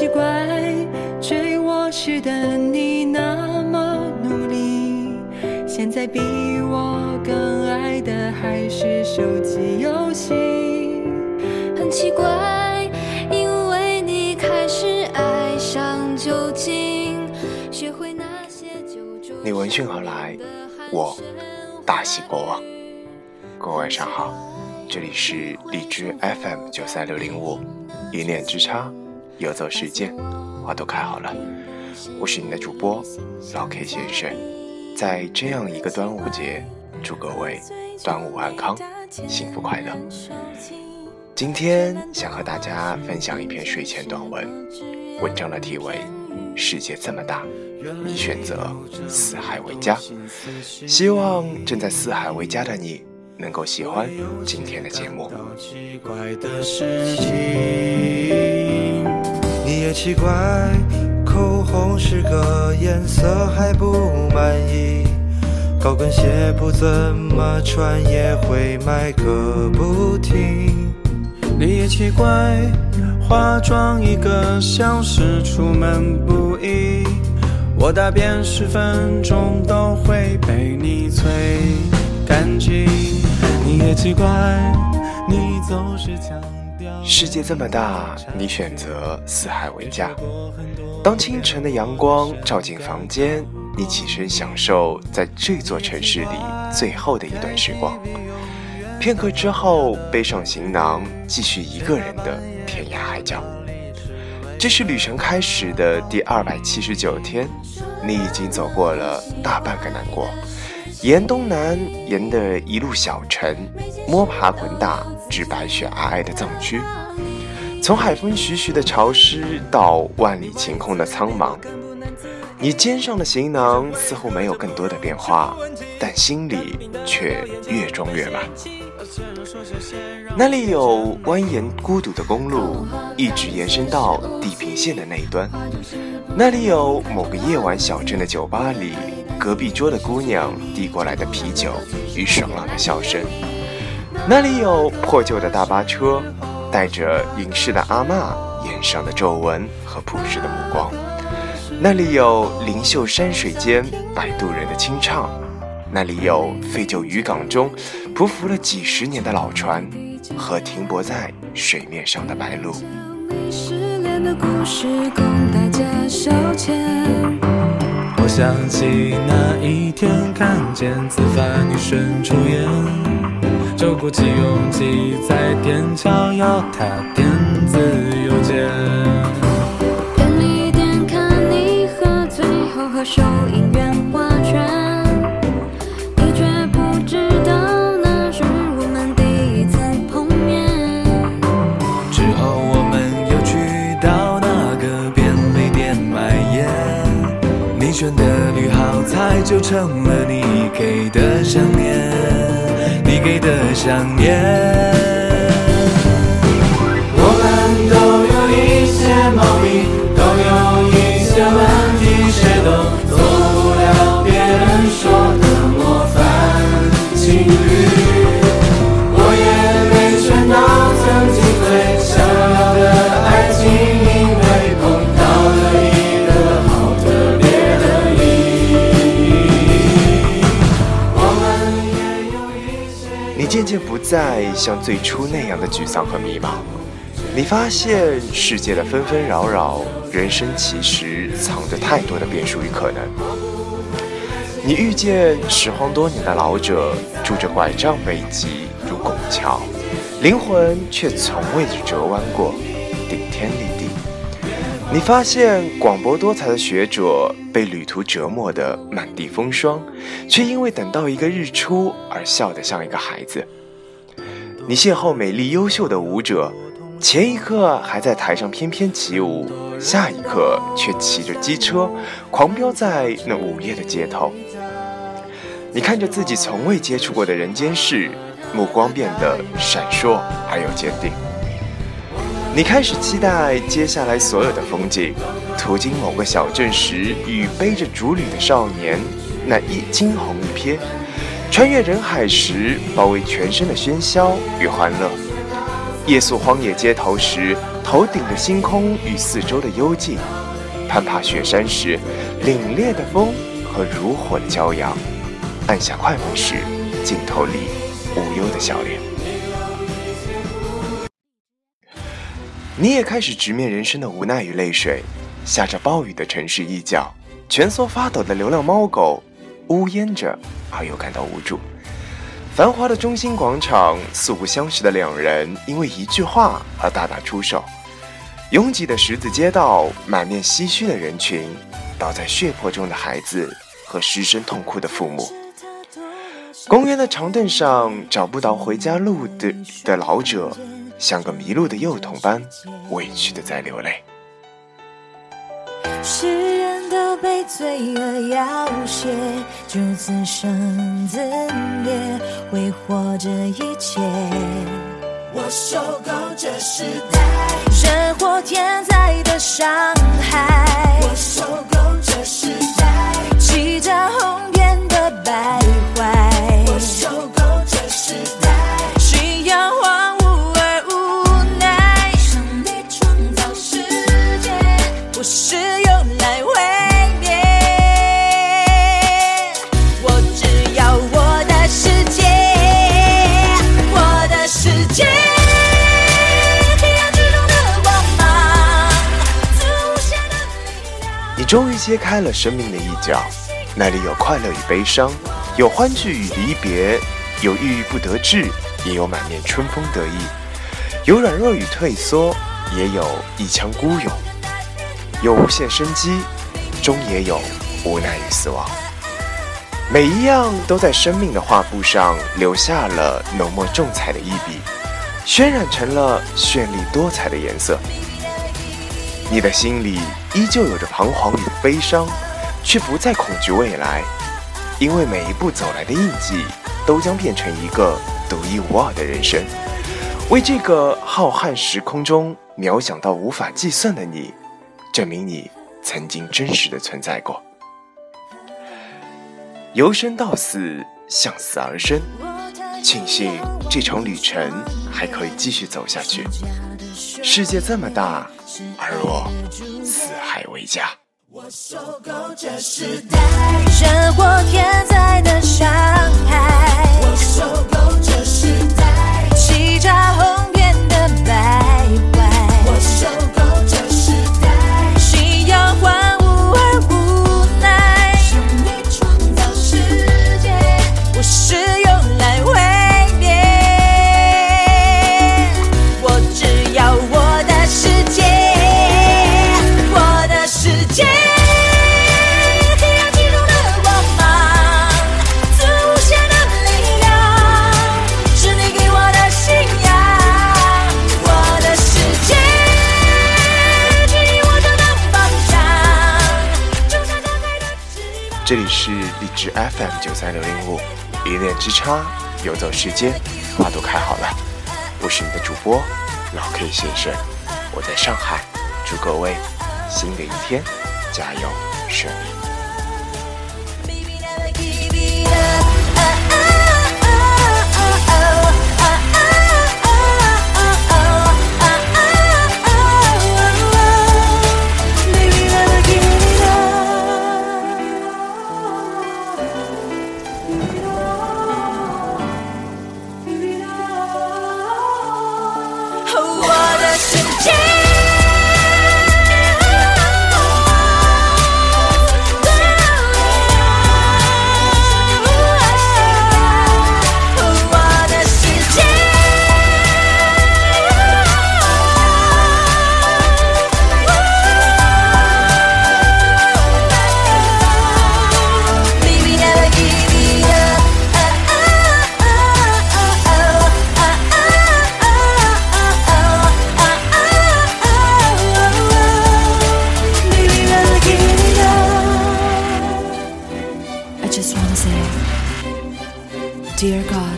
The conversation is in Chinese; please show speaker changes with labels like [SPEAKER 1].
[SPEAKER 1] 奇怪，追我时的你那么努力，现在比我更爱的还是手机游戏。
[SPEAKER 2] 很奇怪，因为你开始爱上酒精，学会那些酒桌
[SPEAKER 3] 你闻讯而来，我大喜过望。各位晚上好，这里是荔枝 FM 九三六零五，一念之差，游走世间，花都开好了。我是你的主播老 K 先生，在这样一个端午节，祝各位端午安康，幸福快乐。今天想和大家分享一篇睡前短文，文章的题为《世界这么大，你选择四海为家》。希望正在四海为家的你能够喜欢今天的节目。
[SPEAKER 4] 奇怪的事情，你也奇怪，口红是个颜色还不满意，高跟鞋不怎么穿也会买个不停。你也奇怪，化妆一个小时出门不易，我大便十分钟都会被你催干净。奇怪，你总是强调
[SPEAKER 3] 世界这么大，你选择四海为家。当清晨的阳光照进房间，你起身享受在这座城市里最后的一段时光。片刻之后，背上行囊，继续一个人的天涯海角。这是旅程开始的第二百七十九天，你已经走过了大半个南国，沿东南，沿的一路小城，摸爬滚打至白雪皑皑的藏区。从海风徐徐的潮湿到万里晴空的苍茫，你肩上的行囊似乎没有更多的变化，但心里却越装越满。那里有蜿蜒孤独的公路，一直延伸到地平线的那一端；那里有某个夜晚小镇的酒吧里，隔壁桌的姑娘递过来的啤酒与爽朗的笑声；那里有破旧的大巴车，带着隐士的阿嬷眼上的皱纹和朴实的目光；那里有灵秀山水间摆渡人的清唱。那里有废旧渔港中匍匐了几十年的老船和停泊在水面上的白鹭。
[SPEAKER 1] 失恋的故事供大家消遣。
[SPEAKER 4] 想起那一天看见紫发女神出演，就鼓起勇气在天桥要她电选的绿好菜就成了你给的想念，你给的想念。你
[SPEAKER 3] 渐渐不再像最初那样的沮丧和迷茫，你发现世界的纷纷扰扰，人生其实藏着太多的变数与可能。你遇见拾荒多年的老者，拄着拐杖北极如拱桥，灵魂却从未折弯过，顶天立地。你发现广博多才的学者被旅途折磨得满地风霜，却因为等到一个日出而笑得像一个孩子。你邂逅美丽优秀的舞者，前一刻还在台上翩翩起舞，下一刻却骑着机车狂飙在那午夜的街头。你看着自己从未接触过的人间事，目光变得闪烁而又坚定。你开始期待接下来所有的风景。途经某个小镇时，与背着竹履的少年那一惊鸿一瞥；穿越人海时，包围全身的喧嚣与欢乐；夜宿荒野街头时，头顶的星空与四周的幽静，攀爬雪山时凛冽的风和如火的骄阳，按下快门时镜头里无忧的笑脸。你也开始直面人生的无奈与泪水，下着暴雨的城市一角，蜷缩发抖的流浪猫狗，呜咽着而又感到无助。繁华的中心广场，素不相识的两人因为一句话而大打出手。拥挤的十字街道，满面唏嘘的人群，倒在血泊中的孩子和失声痛哭的父母。公园的长凳上，找不到回家路的的老者，像个迷路的幼童般委屈的在流泪。
[SPEAKER 2] 世人都被罪恶要挟，就自生自灭，挥霍这一切。我受够这时代人祸天灾的伤害，我受够这时代
[SPEAKER 3] 终于揭开了生命的一角，那里有快乐与悲伤，有欢聚与离别，有郁郁不得志，也有满面春风得意，有软弱与退缩，也有一腔孤勇，有无限生机，终也有无奈与死亡。每一样都在生命的画布上留下了浓墨重彩的一笔，渲染成了绚丽多彩的颜色。你的心里依旧有着彷徨与悲伤，却不再恐惧未来，因为每一步走来的印记，都将变成一个独一无二的人生，为这个浩瀚时空中渺小到无法计算的你，证明你曾经真实的存在过。由生到死，向死而生，庆幸这场旅程还可以继续走下去。世界这么大，而我四海为家。
[SPEAKER 2] 我受够这时代人祸天灾的伤害，这
[SPEAKER 3] 里是荔枝 FM 九三六零五，一念之差，游走世间，花都开好了。我是你的主播老 K 先生，我在上海，祝各位新的一天加油顺利。
[SPEAKER 2] Dear God,